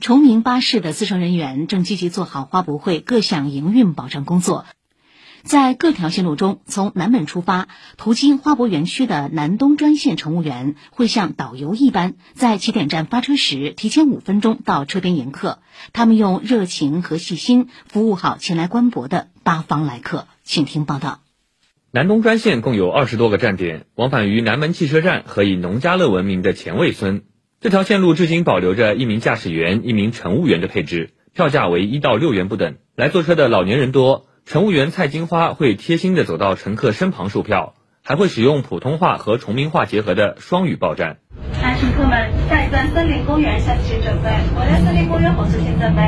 崇明巴士的资乘人员正积极做好花博会各项营运保障工作。在各条线路中，从南门出发，途经花博园区的南东专线乘务员会像导游一般，在起点站发车时提前五分钟到车边迎客。他们用热情和细心服务好前来观博的八方来客。请听报道。南东专线共有二十多个站点，往返于南门汽车站和以农家乐闻名的前卫村。这条线路至今保留着一名驾驶员、一名乘务员的配置，票价为一到六元不等。来坐车的老年人多。乘务员蔡金花会贴心的走到乘客身旁售票，还会使用普通话和崇明话结合的双语报站。乘客们，下一站森林公园下车请准备。我在森林公园火车请准备。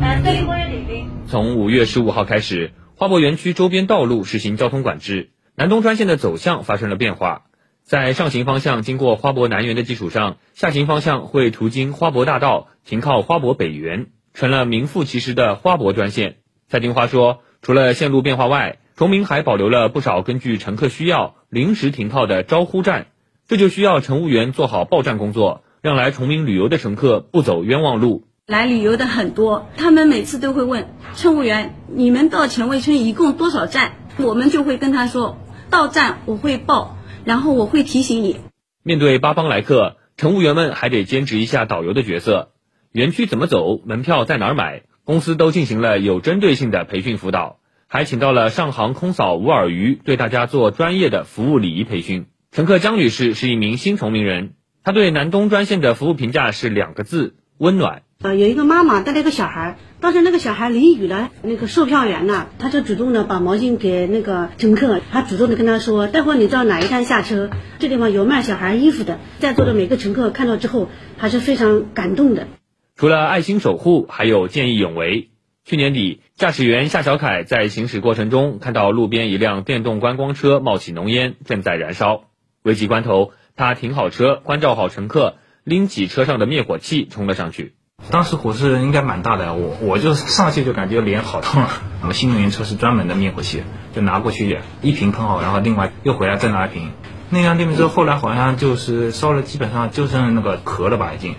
呃，森林公园礼宾。从五月十五号开始，花博园区周边道路实行交通管制，南东专线的走向发生了变化。在上行方向经过花博南园的基础上，下行方向会途经花博大道，停靠花博北园，成了名副其实的花博专线。蔡金花说。除了线路变化外，崇明还保留了不少根据乘客需要临时停靠的招呼站，这就需要乘务员做好报站工作，让来崇明旅游的乘客不走冤枉路。来旅游的很多，他们每次都会问乘务员：“你们到前卫村一共多少站？”我们就会跟他说：“到站我会报，然后我会提醒你。”面对八方来客，乘务员们还得兼职一下导游的角色。园区怎么走？门票在哪儿买？公司都进行了有针对性的培训辅导，还请到了上航空嫂吴尔瑜对大家做专业的服务礼仪培训。乘客江女士是一名新崇明人，她对南东专线的服务评价是两个字：温暖。呃，有一个妈妈带了一个小孩，当时那个小孩淋雨了，那个售票员呢，他就主动的把毛巾给那个乘客，还主动的跟他说：“待会儿你到哪一站下车，这地方有卖小孩衣服的。”在座的每个乘客看到之后，还是非常感动的。除了爱心守护，还有见义勇为。去年底，驾驶员夏小凯在行驶过程中看到路边一辆电动观光车冒起浓烟，正在燃烧。危急关头，他停好车，关照好乘客，拎起车上的灭火器冲了上去。当时火势应该蛮大的，我我就上去就感觉脸好痛。我们新能源车是专门的灭火器，就拿过去一瓶喷好，然后另外又回来再拿一瓶。那辆电瓶车后来好像就是烧了，基本上就剩那个壳了吧，已经。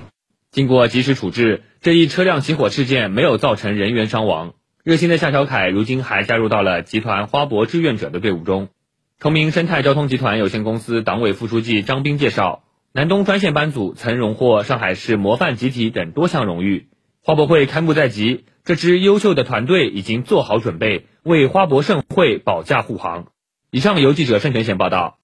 经过及时处置，这一车辆起火事件没有造成人员伤亡。热心的夏小凯如今还加入到了集团花博志愿者的队伍中。崇明生态交通集团有限公司党委副书记张斌介绍，南东专线班组曾荣获上海市模范集体等多项荣誉。花博会开幕在即，这支优秀的团队已经做好准备，为花博盛会保驾护航。以上由记者盛全贤报道。